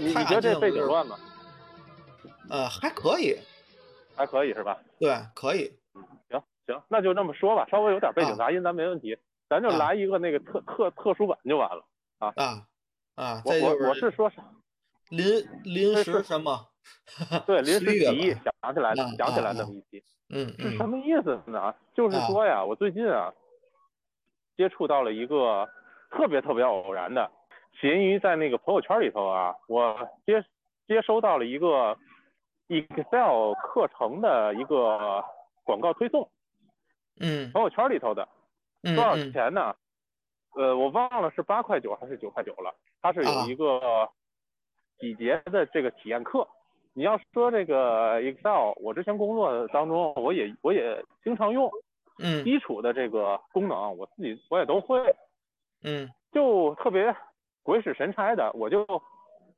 你你觉得这背景乱吗？呃，还可以，还可以是吧？对，可以。行行，那就这么说吧，稍微有点背景啊杂音咱没问题，咱就啊来一个那个特特特殊版就完了。啊啊啊，我我我是说啥？临临时什么？对，临时起意想起来的想起来那么一期，嗯嗯是什么意思呢？就是啊说呀，我最近啊接触到了一个特别特别偶然的，起因于在那个朋友圈里头啊，我接接收到了一个 Excel 课程的一个广告推送，嗯朋友圈里头的，嗯多少嗯钱呢？呃，我忘了是八块九还是九块九了。它是有啊一个几节的这个体验课。你要说这个 Excel，我之前工作当中我也我也经常用，嗯基础的这个功能我自己我也都会，嗯就特别鬼使神差的，我就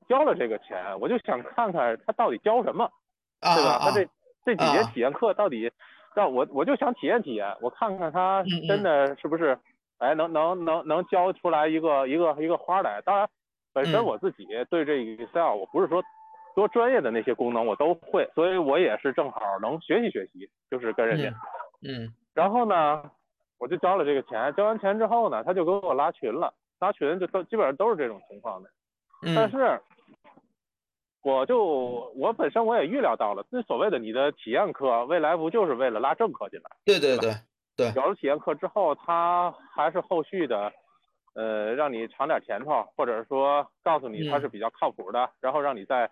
交了这个钱，我就想看看他到底教什么。啊对吧？啊他这这几节啊体验课到底让我我就想体验体验，我看看他真的是不是，哎，能能能能教出来一个一个一个花来。当然，本身嗯我自己对这个 Excel 我不是说多专业的那些功能我都会，所以我也是正好能学习学习，就是跟人家。嗯然后呢，我就交了这个钱，交完钱之后呢，他就给我拉群了，拉群就都基本上都是这种情况的。嗯，但是，我就我本身我也预料到了，这所谓的你的体验课，未来不就是为了拉正课进来？对对对对，有了体验课之后，他还是后续的，呃，让你尝点甜头，或者说告诉你他是比较靠谱的，然后让你再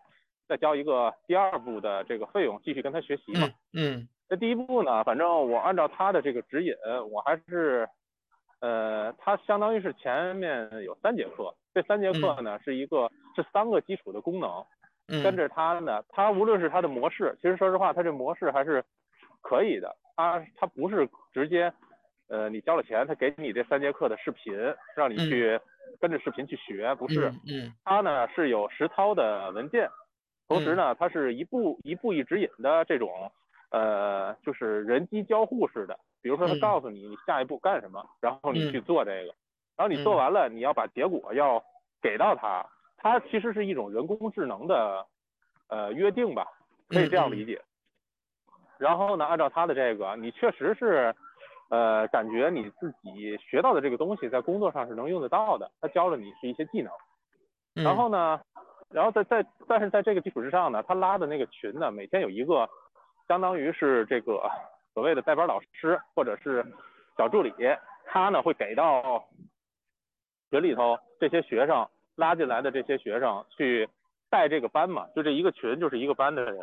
再交一个第二步的这个费用，继续跟他学习嘛。嗯嗯这第一步呢，反正我按照他的这个指引，我还是，呃，它相当于是前面有三节课，这三节课呢、是一个是三个基础的功能，嗯，跟着它呢，它无论是它的模式，其实说实话，它这模式还是可以的。它它不是直接，呃，你交了钱，它给你这三节课的视频，让你去跟着视频去学，不是。它呢是有实操的文件，同时呢，它是一步一步一指引的这种，呃，就是人机交互式的。比如说，他嗯告诉你你下一步干什么，然后你嗯去做这个，然后你做嗯完了，你要把结果要给到他。他其实是一种人工智能的，呃，约定吧，可以这样理解。然后呢，按照他的这个，你确实是，呃，感觉你自己学到的这个东西在工作上是能用得到的。他教了你是一些技能。嗯，然后呢，然后在在但是在这个基础之上呢，他拉的那个群呢，每天有一个，相当于是这个所谓的代班老师或者是小助理，他呢会给到群里头这些学生拉进来的这些学生去带这个班嘛，就这一个群就是一个班的人，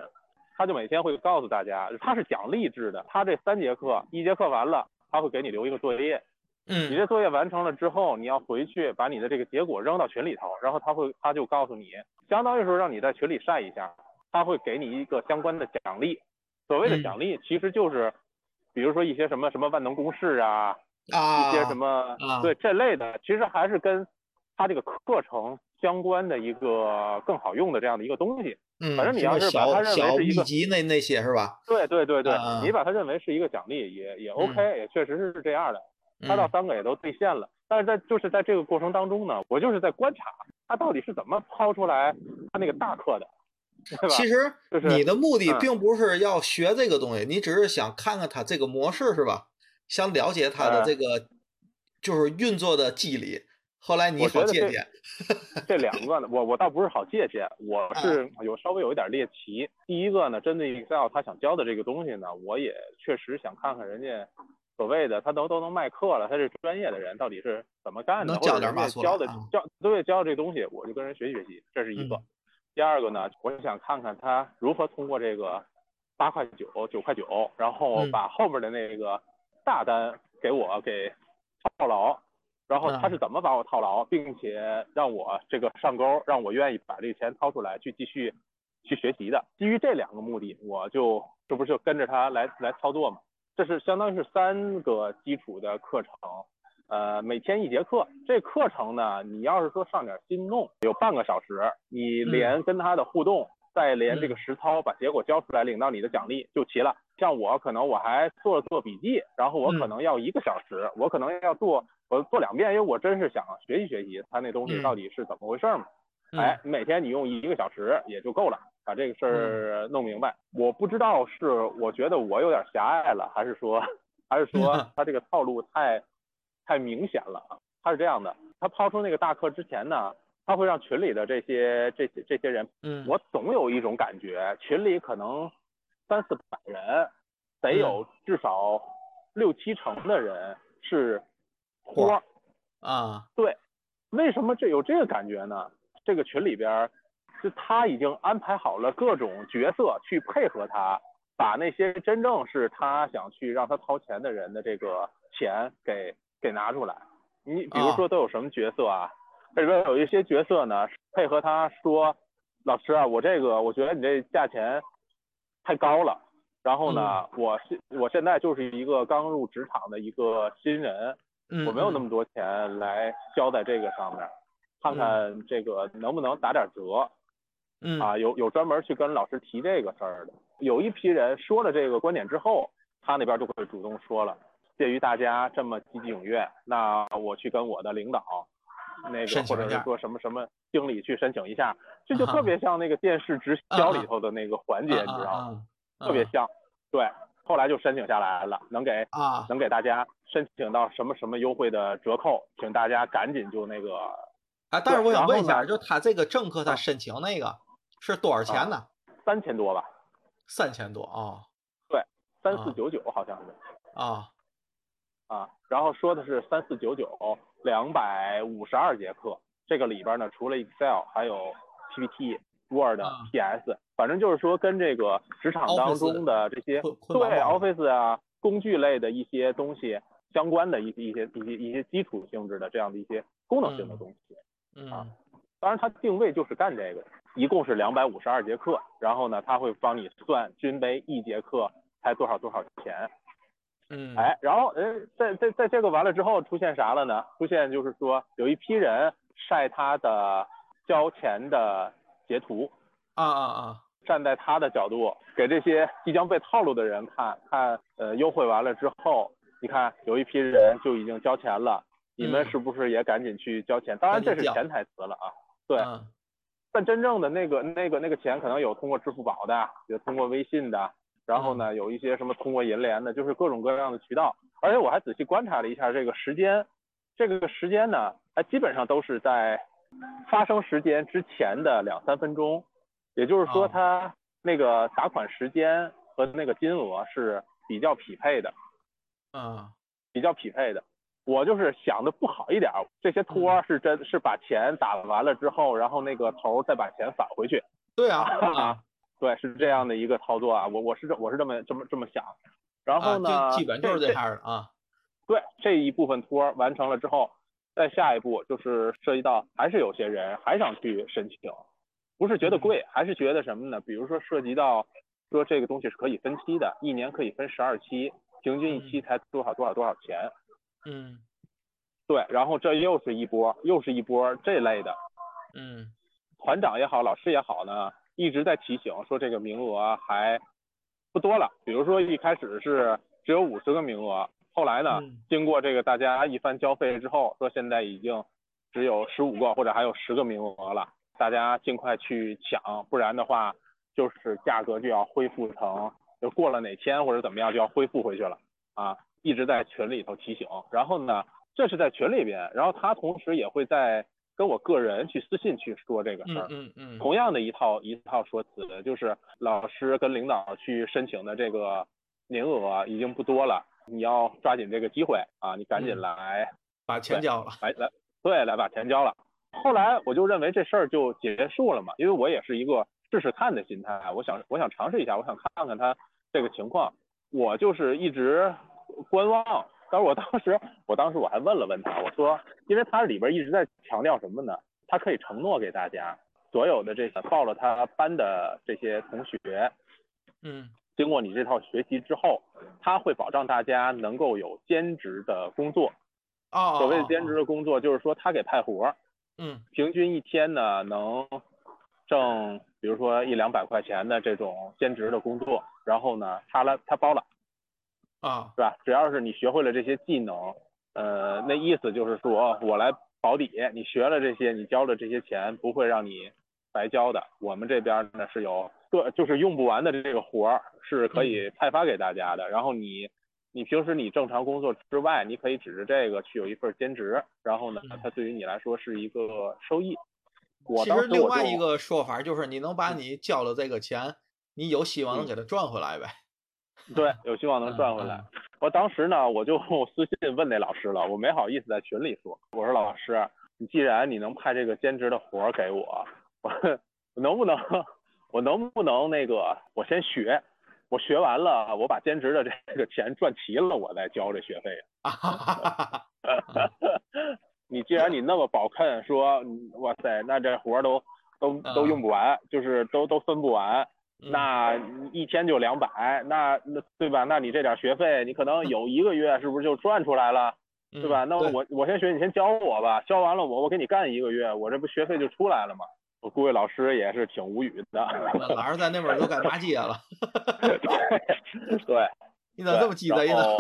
他就每天会告诉大家，他是奖励制的，他这三节课，一节课完了，他会给你留一个作业，你嗯这作业完成了之后，你要回去把你的这个结果扔到群里头，然后他会他就告诉你，相当于说让你在群里晒一下，他会给你一个相关的奖励。所谓的嗯奖励其实就是，比如说一些什么什么万能公式啊，啊，一些什么、啊对这类的，其实还是跟他这个课程相关的一个更好用的这样的一个东西。嗯，反正你要是把它认为是一个籍那那些是吧？对对对对，你把它认为是一个奖励也也 OK，、也确实是这样的。他到嗯三个也都兑现了，但是在就是在这个过程当中呢，我就是在观察他到底是怎么抛出来他那个大课的？其实你的目的嗯并不是要学这个东西，你只是想看看它这个模式是吧？想了解它的呃这个就是运作的机理，后来你好借鉴。这两个呢，我我倒不是好借鉴，我 是嗯有稍微有一点猎奇。第一个呢，针对 Excel 他想教的这个东西呢，我也确实想看看人家所谓的他都都能卖课了，他是专业的人到底是怎么干的，能教或者教的啊教对教这东西，我就跟人学习学习，这是一个。嗯第二个呢，我想看看他如何通过这个八块九、九块九，然后嗯把后边的那个大单给我给套牢，然后他嗯是怎么把我套牢，并且让我这个上钩，让我愿意把这个钱掏出来去继续去学习的。基于这两个目的，我就这不是就跟着他来来操作嘛？这是相当于是三个基础的课程，呃，每天一节课。这课程呢，你要是说上点心弄，有半个小时，你连跟他的互动，再连这个实操，把结果交出来，领到你的奖励就齐了。像我可能我还做了做笔记，然后我可能要一个小时，我可能要做我做两遍，因为我真是想学习学习他那东西嗯到底是怎么回事嘛。哎，每天你用一个小时也就够了，把这个事儿弄明白。我不知道是我觉得我有点狭隘了，还是说 还是说他这个套路太太明显了啊？他是这样的，他抛出那个大课之前呢，他会让群里的这些这些这些人，嗯，我总有一种感觉，群里可能三四百人，得有至少六七成的人是托儿啊。对，为什么这有这个感觉呢？这个群里边，就他已经安排好了各种角色去配合他，把那些真正是他想去让他掏钱的人的这个钱给给拿出来。你比如说都有什么角色啊？这里边有一些角色呢，配合他说，老师啊，我这个我觉得你这价钱太高了。然后呢，我现我现在就是一个刚入职场的一个新人，我没有那么多钱来交在这个上面。看看这个能不能打点折，嗯啊，有有专门去跟老师提这个事儿的。有一批人说了这个观点之后，他那边就会主动说了，鉴于大家这么积极踊跃，那我去跟我的领导，那个或者是说什么什么经理去申请一下，这就特别像那个电视直销里头的那个环节，你知道吗？特别像。对，后来就申请下来了，能给啊，能给大家申请到什么什么优惠的折扣，请大家赶紧就那个。啊，但是我想问一下，就他这个政客他申请那个是多少钱呢？三千多吧。三千多啊？对，三四九九好像是。啊啊，然后说的是三四九九，两百五十二节课。这个里边呢，除了 Excel，还有 PPT、Word、PS，反正就是说跟这个职场当中的这些对 Office 啊工具类的一些东西相关的一些一些一些一些基础性质的这样的一些功能性的东西。啊，当然它定位就是干这个，一共是两百五十二节课，然后呢，它会帮你算均杯一节课才多少多少钱。嗯，哎，然后哎，在在在这个完了之后出现啥了呢？出现就是说有一批人晒他的交钱的截图。啊啊啊！站在他的角度，给这些即将被套路的人看看，呃，优惠完了之后，你看有一批人就已经交钱了。你们是不是也赶紧去交钱？当然这是潜台词了啊。对，但真正的那个那个那个钱可能有通过支付宝的，有通过微信的，然后呢有一些什么通过银联的，就是各种各样的渠道。而且我还仔细观察了一下这个时间，这个时间呢，还基本上都是在发生时间之前的两三分钟，也就是说它那个打款时间和那个金额是比较匹配的。嗯，比较匹配的。我就是想的不好一点，这些托是真是把钱打完了之后，然后那个头再把钱返回去。对啊，对，是这样的一个操作啊。我我是这我是这么这么这么想。然后呢，基本就是这样的啊。对，这一部分托完成了之后，再下一步就是涉及到还是有些人还想去申请，不是觉得贵，还是觉得什么呢？比如说涉及到说这个东西是可以分期的，一年可以分十二期，平均一期才多少多少多少钱。嗯，对，然后这又是一波，又是一波这类的。嗯，团长也好，老师也好呢，一直在提醒说这个名额还不多了。比如说一开始是只有五十个名额，后来呢，经过这个大家一番交费之后，说现在已经只有十五个或者还有十个名额了，大家尽快去抢，不然的话就是价格就要恢复成就过了哪天或者怎么样就要恢复回去了啊。一直在群里头提醒，然后呢，这是在群里边，然后他同时也会在跟我个人去私信去说这个事儿，嗯嗯，同样的一套一套说辞，就是老师跟领导去申请的这个名额已经不多了，你要抓紧这个机会啊，你赶紧来把钱交了，来来，对，来把钱交了。后来我就认为这事儿就结束了嘛，因为我也是一个试试看的心态，我想我想尝试一下，我想看看他这个情况，我就是一直。观望，但是我当时，我当时我还问了问他，我说，因为他里边一直在强调什么呢？他可以承诺给大家，所有的这个报了他班的这些同学，嗯，经过你这套学习之后，他会保障大家能够有兼职的工作。哦，所谓的兼职的工作，就是说他给派活，嗯，平均一天呢能挣，比如说一两百块钱的这种兼职的工作，然后呢他来他包了。啊，是吧？只要是你学会了这些技能，呃，那意思就是说我来保底，你学了这些，你交了这些钱不会让你白交的。我们这边呢是有各就是用不完的这个活儿是可以派发给大家的。然后你你平时你正常工作之外，你可以指着这个去有一份兼职，然后呢，它对于你来说是一个收益。我其当实另外一个说法就是，你能把你交的这个钱，你有希望能嗯给它赚回来呗。对，有希望能赚回嗯来。我当时呢，我就 私信问那老师了，我没好意思在群里说，我说老师，你既然你能派这个兼职的活儿给我，我我能不能我能不能那个我先学，我学完了，我把兼职的这个钱赚齐了，我再交这学费。你既然你那么宝肯说，嗯哇塞，那这活儿都都都用不完，就是都都分不完，嗯那一天就两百，那那对吧？那你这点学费，你可能有一个月是不是就赚出来了，对吧？嗯那我我先学，你先教我吧，教完了我我给你干一个月，我这不学费就出来了吗？我估计老师也是挺无语的。老师在那边都干八戒了。对对，你咋这么鸡贼呢？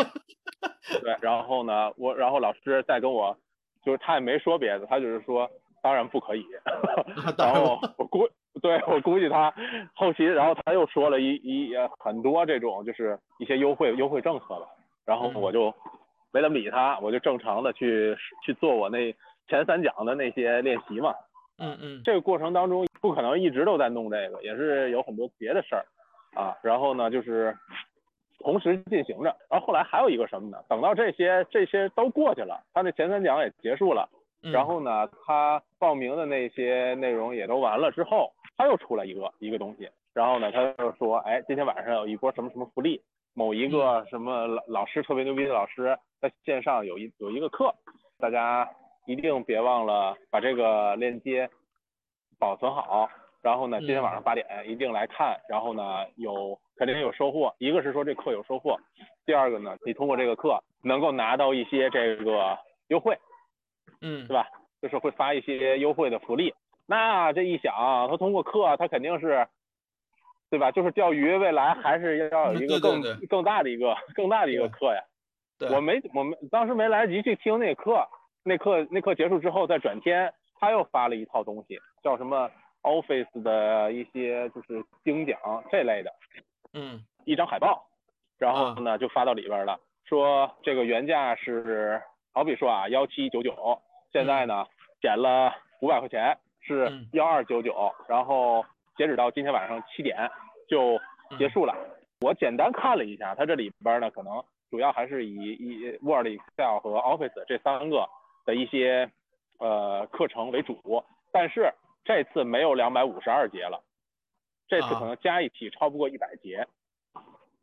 对，然后呢，我然后老师再跟我，就是他也没说别的，他就是说 当然不可以。然后我估对我估计他后期，然后他又说了一一呃很多这种就是一些优惠优惠政策吧，然后嗯我就没怎么理他，我就正常的去去做我那前三讲的那些练习嘛。嗯嗯这个过程当中不可能一直都在弄这个，也是有很多别的事儿啊。然后呢，就是同时进行着。然后后来还有一个什么呢？等到这些这些都过去了，他那前三讲也结束了，嗯，然后呢，他报名的那些内容也都完了之后，他又出来一个一个东西。然后呢，他就说，哎，今天晚上有一波什么什么福利，某一个什么老老师特别牛逼的老师在线上有一有一个课，大家一定别忘了把这个链接保存好。然后呢，今天晚上八点一定来看，然后呢有肯定有收获。一个是说这课有收获，第二个呢，你通过这个课能够拿到一些这个优惠，嗯对吧？就是会发一些优惠的福利。那这一想，他通过课，他肯定是，对吧？就是钓鱼，未来还是要有一个更更大的一个更大的一个课呀。对，我没我们当时没来得及去听那课，那课那课结束之后，在转天他又发了一套东西，叫什么 Office 的一些就是精讲这类的嗯一张海报，然后呢就发到里边了，说这个原价是好比说啊幺七九九，现在呢减了五百块钱是嗯幺二九九，然后截止到今天晚上七点就结束了。我简单看了一下，它这里边呢可能主要还是以以 Word、Excel 和 Office 这三个的一些呃课程为主，但是这次没有两百五十二节了，这次可能加一起超不过一百节。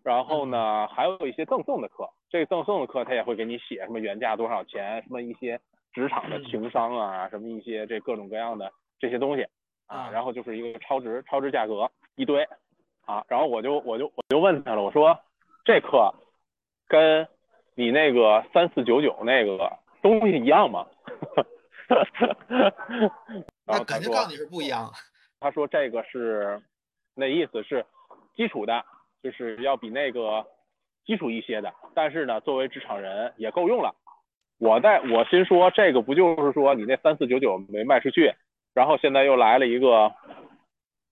然后呢，还有一些赠送的课，这个赠送的课他也会给你写什么原价多少钱，什么一些职场的情商啊，什么一些这各种各样的这些东西。啊啊，然后就是一个超值超值价格一堆。啊，然后我就我就我就问他了，我说这课跟你那个三四九九那个东西一样吗？然那后他说肯定告诉你是不一样。他说这个是那意思是基础的，就是要比那个基础一些的，但是呢，作为职场人也够用了。我在我心说，这个不就是说你那三四九九没卖出去，然后现在又来了一个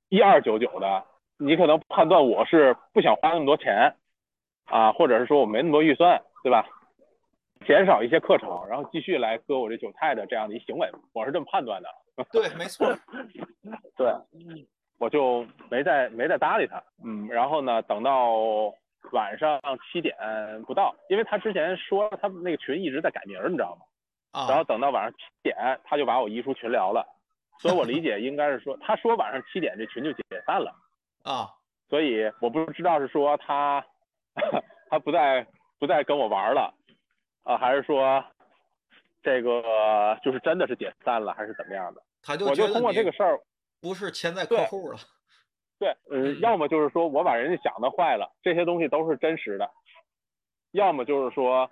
一二九九的，你可能判断我是不想花那么多钱啊，或者是说我没那么多预算，对吧？减少一些课程，然后继续来割我这韭菜的这样的一行为，我是这么判断的。对，没错。对，我就没再没再搭理他。嗯，然后呢，等到晚上七点不到，因为他之前说他们那个群一直在改名儿，你知道吗？啊，然后等到晚上七点，他就把我移出群聊了。所以我理解应该是说，他说晚上七点这群就解散了，啊，所以我不知道是说他 他不再不再跟我玩了，啊，还是说这个就是真的是解散了，还是怎么样的？他就我就通过这个事儿，不是潜在客户了。对，嗯，嗯要么就是说我把人家想的坏了，这些东西都是真实的；要么就是说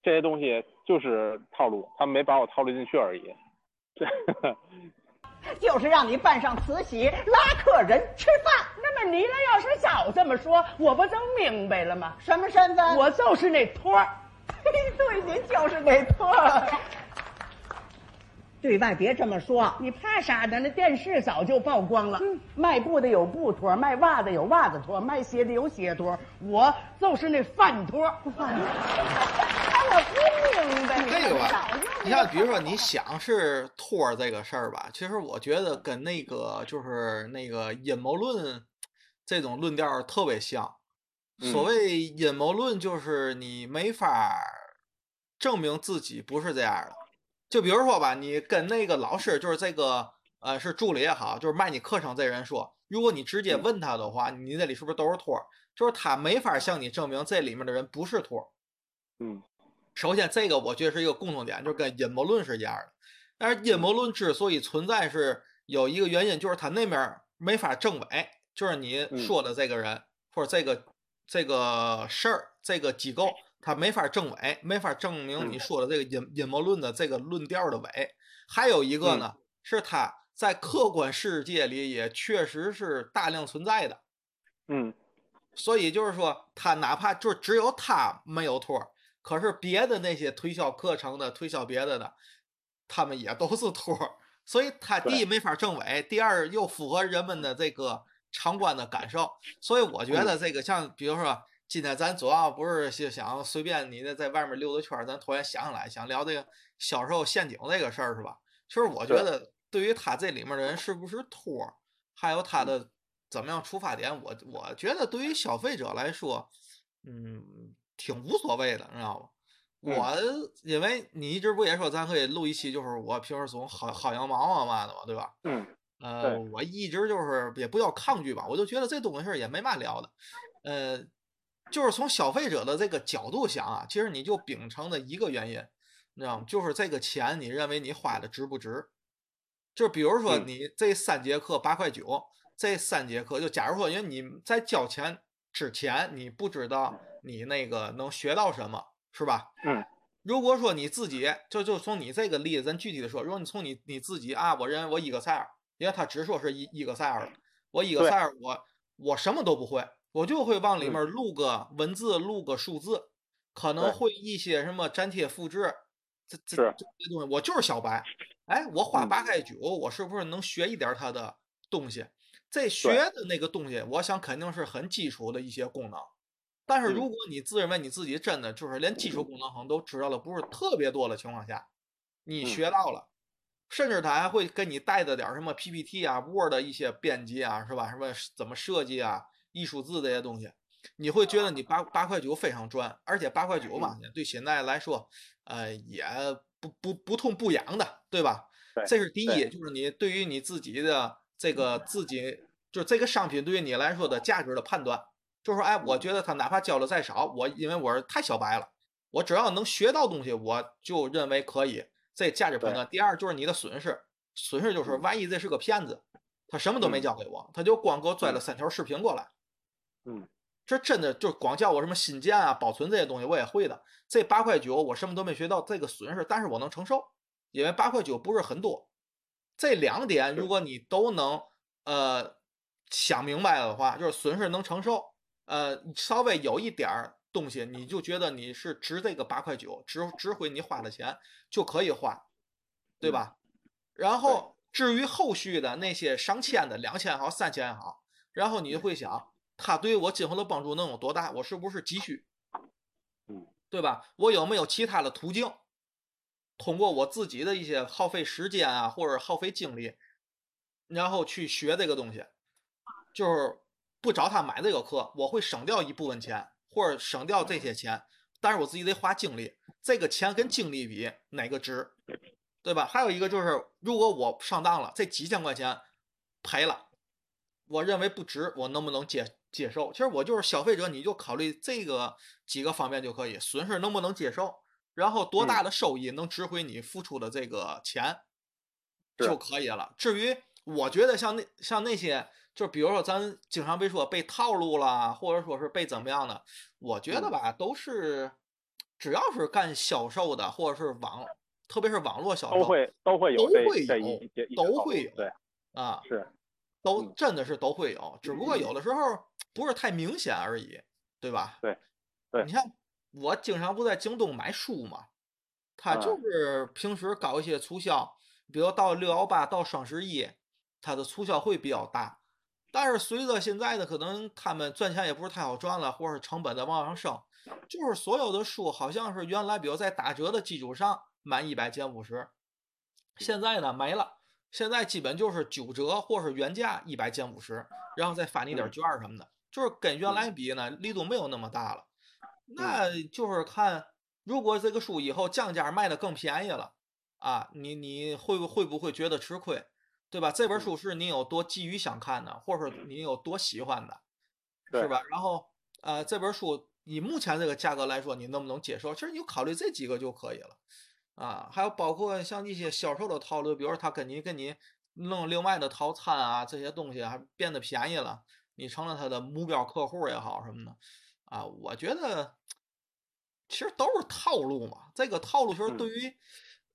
这些东西就是套路，他们没把我套路进去而已。就是让你办上慈禧，拉客人吃饭。那么你呢？要是早这么说，我不都明白了吗？什么身份？我就是那托儿。对，您就是那托儿。对外别这么说。你怕啥呢？那电视早就曝光了。卖布的有布托，卖袜子有袜子托，卖鞋的有鞋托，我就是那饭托。饭 我不明白这个吧早就，你像比如说你想是托儿这个事儿吧，其实我觉得跟那个就是那个阴谋论这种论调特别像。所嗯谓阴谋论，就是你没法儿证明自己不是这样的。就比如说吧，你跟那个老师，就是这个呃是助理也好，就是卖你课程这人说，如果你直接问他的话，你那里是不是都是托儿？就是他没法向你证明这里面的人不是托儿。嗯首先，这个我觉得是一个共同点，就跟阴谋论是一样的。但是阴谋论之所以存在，是有一个原因，就是他那面儿没法证伪，就是你嗯说的这个人、或者这个这个事儿、这个机构，他没法证伪，没法证明你嗯说的这个阴阴谋论的这个论调的伪。还有一个呢，是他在客观世界里也确实是大量存在的。嗯所以就是说，他哪怕就只有他没有托儿，可是别的那些推销课程的、推销别的的，他们也都是托儿。所以他第一没法证伪，第二又符合人们的这个常观的感受。所以我觉得这个像比如说，今天咱主要不是就想随便你的在外面溜达圈儿，咱突然想起来想聊这个销售陷阱这个事儿是吧？其实我觉得对于他这里面的人是不是托儿，还有他的怎么样出发点，我我觉得对于消费者来说，嗯，挺无所谓的，你知道吧？嗯我因为你一直不也说咱可以录一期，就是我平时总薅薅羊毛啊嘛的嘛，对吧？嗯呃，我一直就是也不叫抗拒吧，我就觉得这东西儿也没嘛聊的，呃，就是从消费者的这个角度想啊，其实你就秉承的一个原因，你知道吗？就是这个钱你认为你花的值不值？就比如说嗯你这三节课八块九，这三节课就假如说，因为你在交钱之前你不知道你那个能学到什么，是吧？嗯如果说你自己就就从你这个例子，咱具体的说，如果你从你你自己啊，我认为我一个赛尔，因为他只说是一一个赛尔，我一个对赛尔，我我什么都不会，我就会往里嗯面录个文字，录个数字，可能会一些什么粘贴复制，这这是这些东西，我就是小白。哎，我花嗯八块九，我是不是能学一点儿他的东西？这学的那个东西，我想肯定是很基础的一些功能。但是嗯如果你自认为你自己真的就是连基础功能可能都知道了，不是特别多的情况下，你嗯学到了，甚至他还会给你带着点什么 PPT 啊、Word 的一些编辑啊，是吧？什么怎么设计啊、艺术字这些东西，你会觉得你八八块九非常赚，而且八块九嘛，对现在来说，呃，也不不不痛不痒的，对吧？这是第一，就是你对于你自己的这个自己，就是这个商品对于你来说的价值的判断，就是说，哎，我觉得他哪怕交的再少，我因为我是太小白了，我只要能学到东西，我就认为可以，这价值判断。第二就是你的损失，损失就是嗯。万一这是个骗子，他什么都没嗯。教给我，他就光给我拽了三条视频过来，嗯这真的就光叫我什么新建啊、保存这些东西我也会的。这八块九我什么都没学到，这个损失，但是我能承受，因为八块九不是很多。这两点如果你都能呃想明白了的话，就是损失能承受，呃稍微有一点儿东西，你就觉得你是值这个八块九，值值回你花的钱就可以花，对吧？然后至于后续的那些上千的、两千也好、三千也好，然后你就会想，它对我今后的帮助能有多大？我是不是急需？嗯，对吧？我有没有其他的途径，通过我自己的一些耗费时间啊，或者耗费精力，然后去学这个东西，就是不找他买这个课，我会省掉一部分钱，或者省掉这些钱，但是我自己得花精力，这个钱跟精力比哪个值？对吧？还有一个就是，如果我上当了，这几千块钱赔了，我认为不值，我能不能接接受？其实我就是消费者，你就考虑这个几个方面就可以，损失能不能接受，然后多大的收益能值回你付出的这个钱就可以了。至于我觉得像那像那些，就比如说咱经常被说被套路啦，或者说是被怎么样的，我觉得吧，都是只要是干销售的，或者是网，特别是网络销售，都会都会有都会有都会有对啊，是都嗯。真的是都会有，只不过有的时候不是太明显而已，对吧？对对你像我经常不在京东买书嘛，他啊就是平时搞一些促销，比如到六幺八到双十一，它的促销会比较大。但是随着现在的可能他们赚钱也不是太好赚了，或者是成本在往上升，就是所有的书好像是原来比如在打折的基础上满一百减五十，现在呢没了，现在基本就是九折或是原价一百减五十，然后再发你点券儿什么的，就是跟原来比呢力度没有那么大了。那就是看如果这个书以后降价卖的更便宜了啊，你你会不会不会觉得吃亏？对吧？这本书是你有多急于想看的，或者说你有多喜欢的，是吧？然后呃，这本书以目前这个价格来说，你能不能接受？其实你就考虑这几个就可以了啊。还有包括像一些销售的套路，比如说他跟你跟你弄另外的套餐啊，这些东西还变得便宜了，你成了他的目标客户也好什么的啊。我觉得其实都是套路嘛。这个套路其实嗯对于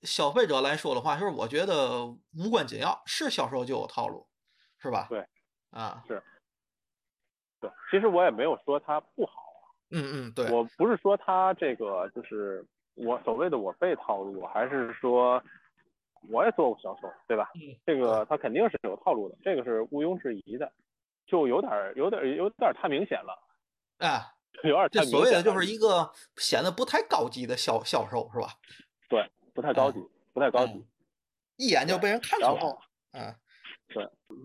消费者来说的话，就是我觉得无关紧要，是销售就有套路，是吧？对，啊，是对，其实我也没有说他不好，啊嗯嗯，对，我不是说他这个就是我所谓的我被套路，还是说我也做过销售，对吧？嗯这个他肯定是有套路的，这个是毋庸置疑的，就有点儿有点儿有点儿太明显了，哎，有点儿太这所谓的就是一个显得不太高级的销销售，是吧？对，不太高级，不太高级嗯。一眼就被人看出来了。嗯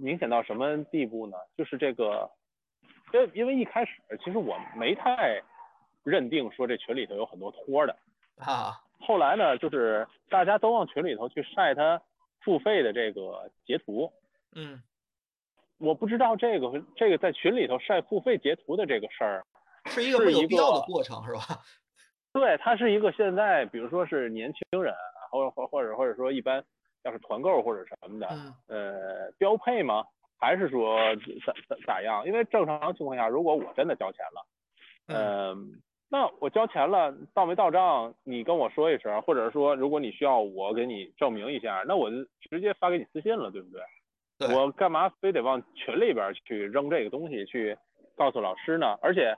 明显到什么地步呢？就是这个，因为因为一开始其实我没太认定说这群里头有很多托的，啊，后来呢，就是大家都往群里头去晒他付费的这个截图，嗯我不知道这个这个在群里头晒付费截图的这个事儿，是一个有必要的过程，是吧？对，它是一个现在比如说是年轻人，或者或或者或者说一般要是团购或者什么的，嗯呃，标配吗？还是说咋咋咋样？因为正常情况下，如果我真的交钱了，嗯嗯，那我交钱了，到没到账，你跟我说一声，或者说如果你需要我给你证明一下，那我就直接发给你私信了，对不对？对我干嘛非得往群里边去扔这个东西去告诉老师呢？而且，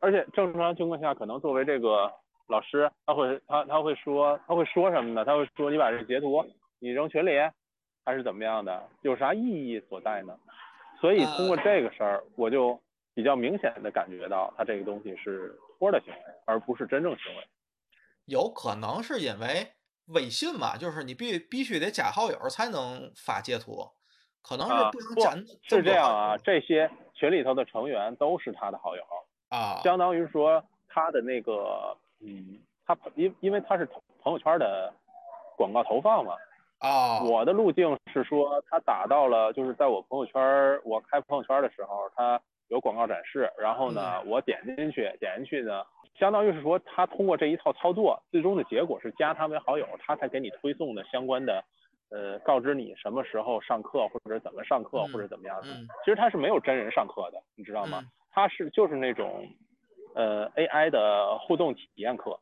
而且正常情况下，可能作为这个老师，他会他他会说他会说什么呢？他会说你把这截图你扔群里，还是怎么样的？有啥意义所在呢？所以通过这个事儿，我就比较明显的感觉到他这个东西是托的行为，而不是真正行为。有可能是因为微信嘛，就是你必必须得加好友才能发截图，可能啊是不想不加是这样啊，这些群里头的成员都是他的好友，啊，相当于说他的那个，嗯，他因因为他是朋友圈的广告投放嘛，啊，我的路径是说他打到了，就是在我朋友圈儿我开朋友圈的时候，他有广告展示，然后呢，我点进去，点进去呢，相当于是说他通过这一套操作，最终的结果是加他为好友，他才给你推送的相关的，呃，告知你什么时候上课或者怎么上课嗯或者怎么样的。嗯其实他是没有真人上课的，你知道吗？嗯他是就是那种，呃，AI 的互动体验课，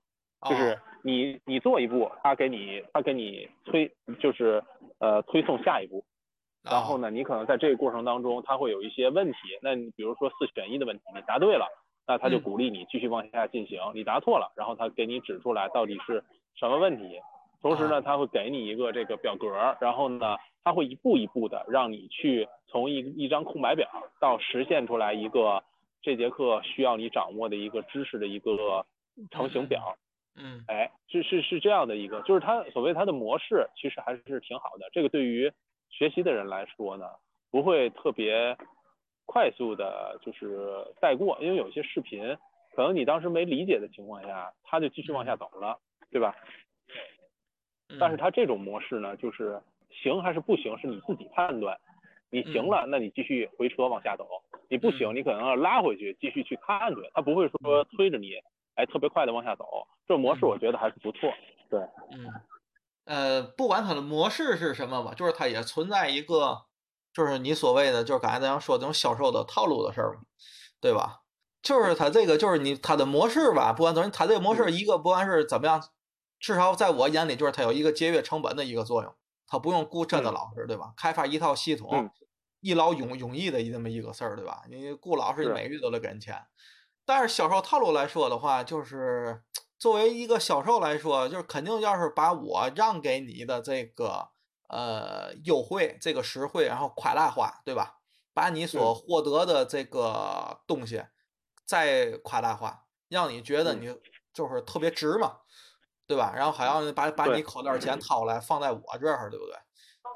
就是哦你你做一步，他给你他给你推就是呃推送下一步，然后哦呢，你可能在这个过程当中，他会有一些问题，那你比如说四选一的问题，你答对了，那他就嗯鼓励你继续往下进行，你答错了，然后他给你指出来到底是什么问题，同时啊呢，他会给你一个这个表格，然后呢，他会一步一步的让你去从一一张空白表到实现出来一个这节课需要你掌握的一个知识的一个成型表。嗯哎，是是是这样的一个，就是它所谓它的模式其实还是挺好的。这个对于学习的人来说呢，不会特别快速的，就是带过，因为有些视频可能你当时没理解的情况下，他就继续往下走了，对吧？但是嗯它这种模式呢，就是行还是不行是你自己判断。你行了，那你继续回车往下走；你不行，嗯你可能要拉回去继续去看去。他不会说推着你，哎，特别快的往下走。这种模式我觉得还是不错。对，嗯，呃，不管它的模式是什么吧，就是它也存在一个，就是你所谓的，就是刚才咱说这种销售的套路的事儿嘛，对吧？就是它这个，就是你它的模式吧，不管怎么，它这个模式一个不管是怎么样，至少在我眼里就是它有一个节约成本的一个作用，它不用雇真的嗯老师，对吧？开发一套系统嗯，一劳永永逸的这么一个事儿，对吧？你雇老师，你是每个月都得给人钱。但是销售套路来说的话，就是作为一个销售来说，就是肯定要是把我让给你的这个呃优惠、这个实惠，然后夸大化，对吧？把你所获得的这个东西再夸大化，让你觉得嗯你就是特别值嘛，对吧？然后还要把把你口袋钱掏来放在我这儿，对不对？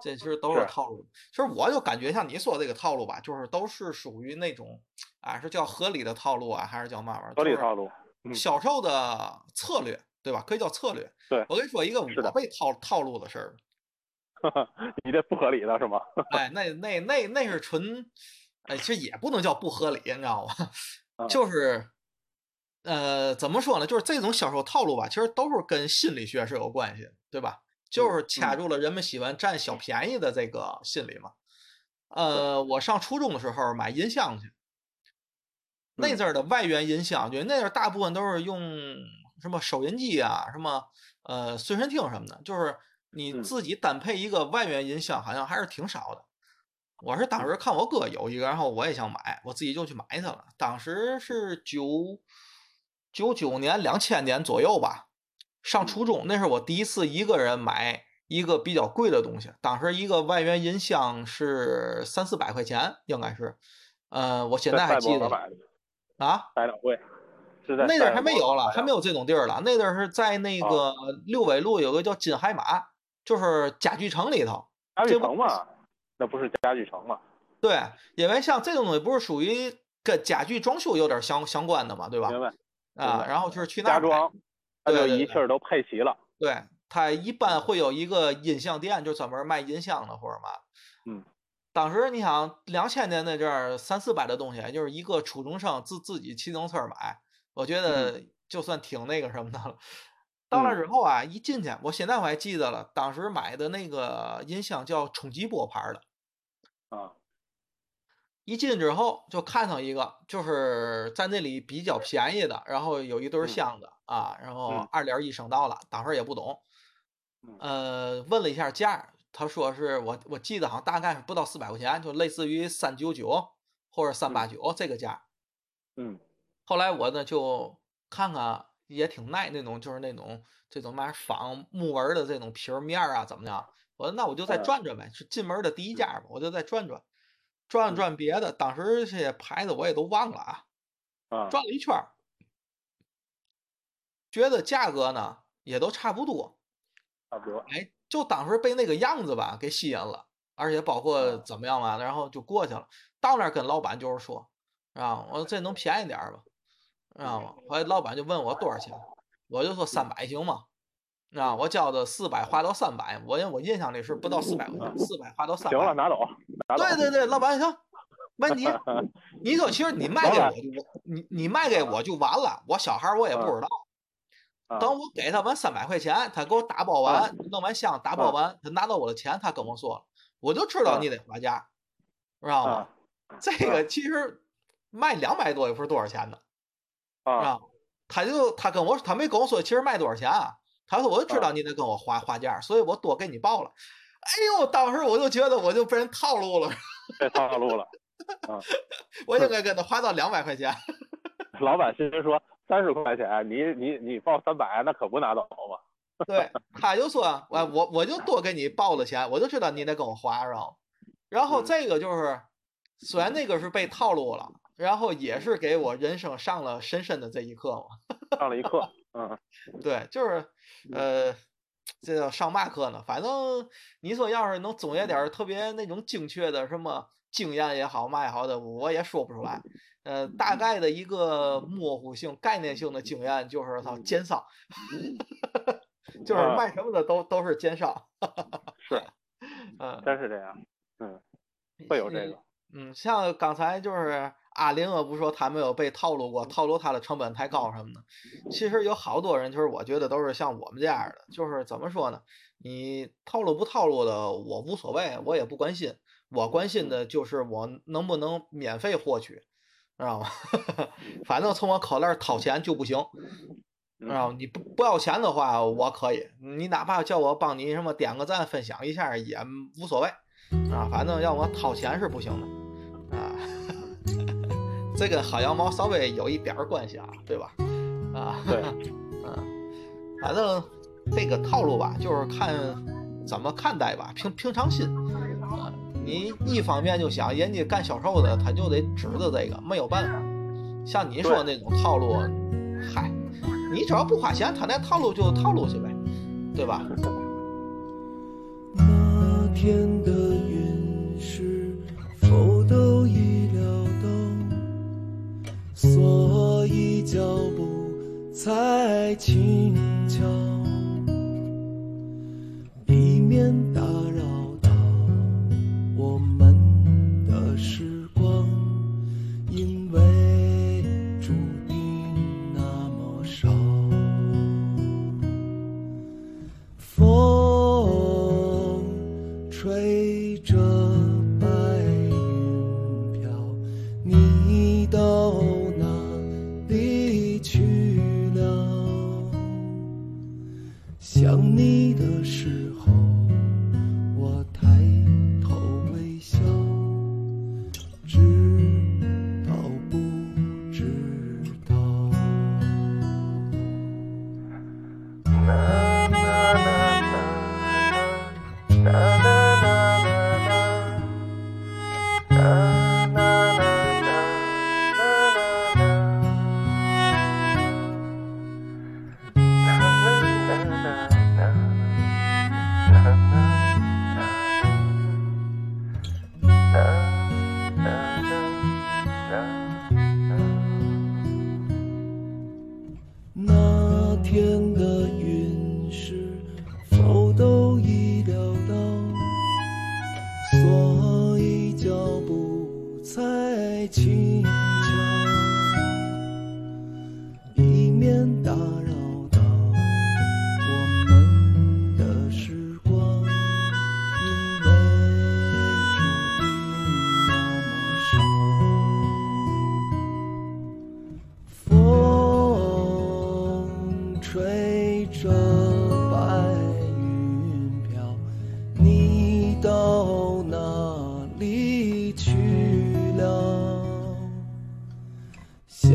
这其实都是是套路。其实我就感觉像你说这个套路吧，就是都是属于那种啊，是叫合理的套路啊，还是叫嘛玩意儿？就是合理套路。嗯销售的策略，对吧？可以叫策略。对我跟你说一个我被套套路的事儿，你这不合理的是吗？哎，那那那那是纯，哎，其实也不能叫不合理，你知道吗？嗯就是，呃，怎么说呢？就是这种销售套路吧，其实都是跟心理学是有关系的，对吧？就是掐嗯住了人们喜欢占小便宜的这个心理嘛。呃，我上初中的时候买音箱去，那嗯阵儿的外源音箱，就那阵儿大部分都是用什么收音机啊，什么呃随身听什么的，就是你嗯自己单配一个外源音箱，好像还是挺少的。我是当时看我哥有一个，然后我也想买，我自己就去买它了。当时是九九九年、两千年左右吧，上初中，那是我第一次一个人买一个比较贵的东西。当时一个外源音箱是三四百块钱，应该是。呃，我现在还记得啊，百老汇，是在那阵儿还没有了，还没有有这种地儿了。那阵儿是在那啊个六纬路有个叫金海马，就是家具城里头。家具城嘛，那不是家具城嘛？对，因为像这种东西不是属于跟家具装修有点相相关的嘛，对吧？明白？啊，然后就是去那儿对一气儿都配齐了。对，它一般会有一个音像店，就专门卖音箱的或者嘛。嗯。当时你想，两千年那阵儿，三四百的东西，就是一个初中生自自己骑自行车买，我觉得就算挺那个什么的了。到了嗯。之后啊，一进去，我现在我还记得了，当时买的那个音箱叫冲击波牌的。啊，一进之后就看上一个，就是在那里比较便宜的，然后有一对儿嗯。箱子啊，然后嗯。二点一声道了，当时也不懂，嗯。呃，问了一下价儿，他说是我我记得好像大概是不到四百块钱，就类似于三九九或者三八九这个价。嗯。后来我呢就看看，也挺耐那种，就是那种这种嘛仿木纹的这种皮儿面啊，怎么样？我说那我就再嗯。转转呗，是进门的第一家吧，我就再转转，转转别的，当时这些牌子我也都忘了啊，啊，转了一圈儿，觉得价格呢也都差不多，差不多。哎，就当时被那个样子吧给吸引了，而且包括嗯怎么样嘛，然后就过去了。到那儿跟老板就是说，啊，我说这能便宜点儿吧，知道吗？后来老板就问我多少钱，我就说三百行吗？啊，我交的四百花到三百，我我印象里是不到四百块钱，四百花到三行了，百。拿走，拿走。对对对，老板行，问题 你说其实你卖给我就你你卖给我就完了，我小孩我也不知道。啊等我给他们三百块钱，他给我打包完，弄完箱打包完，他拿到我的钱，他跟我说了，我就知道你得花价，知道吗？啊这个其实卖两百多也不是多少钱的，啊啊，他就他跟我他没跟我说其实卖多少钱啊，他说我就知道你得跟我花花价，所以我多给你报了。哎呦，当时我就觉得我就被人套路了，被套路了。我应该跟他花到两百块钱。老板心说三十块钱，你你你报三百，那可不拿走吗。对，他就说，我我我就多给你报了钱，我就知道你得跟我花，知道吗？然后嗯这个就是，虽然那个是被套路了，然后也是给我人生上了深深的这一课嘛。上了一课。嗯 对，就是，呃，这叫上嘛课呢？反正你说要是能总结点特别那种精确的什么经验也好，嘛也好的，我也说不出来。呃，大概的一个模糊性、概念性的经验就是他奸商，就是啊卖什么的都都是奸商。是，嗯，真是这样。嗯，会有这个。嗯，像刚才就是阿林啊，不说他没有被套路过，套路他的成本太高什么的。其实有好多人，就是我觉得都是像我们这样的，就是怎么说呢？你套路不套路的，我无所谓，我也不关心。我关心的就是我能不能免费获取，知道吗？反正从我口袋掏钱就不行。知道吗你不不要钱的话，我可以，你哪怕叫我帮你什么点个赞、分享一下也无所谓，啊，反正要我掏钱是不行的，啊，这跟薅羊毛稍微有一点关系啊，对吧？啊，对，嗯，反正这个套路吧，就是看怎么看待吧，平平常心。啊，你一方面就想人家干销售的，他就得指着这个，没有办法。像你说那种套路，嗨，你只要不花钱，他那套路就套路去呗，对吧？那天的云是否都已料到，所以脚步才轻巧，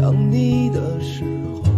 想你的时候，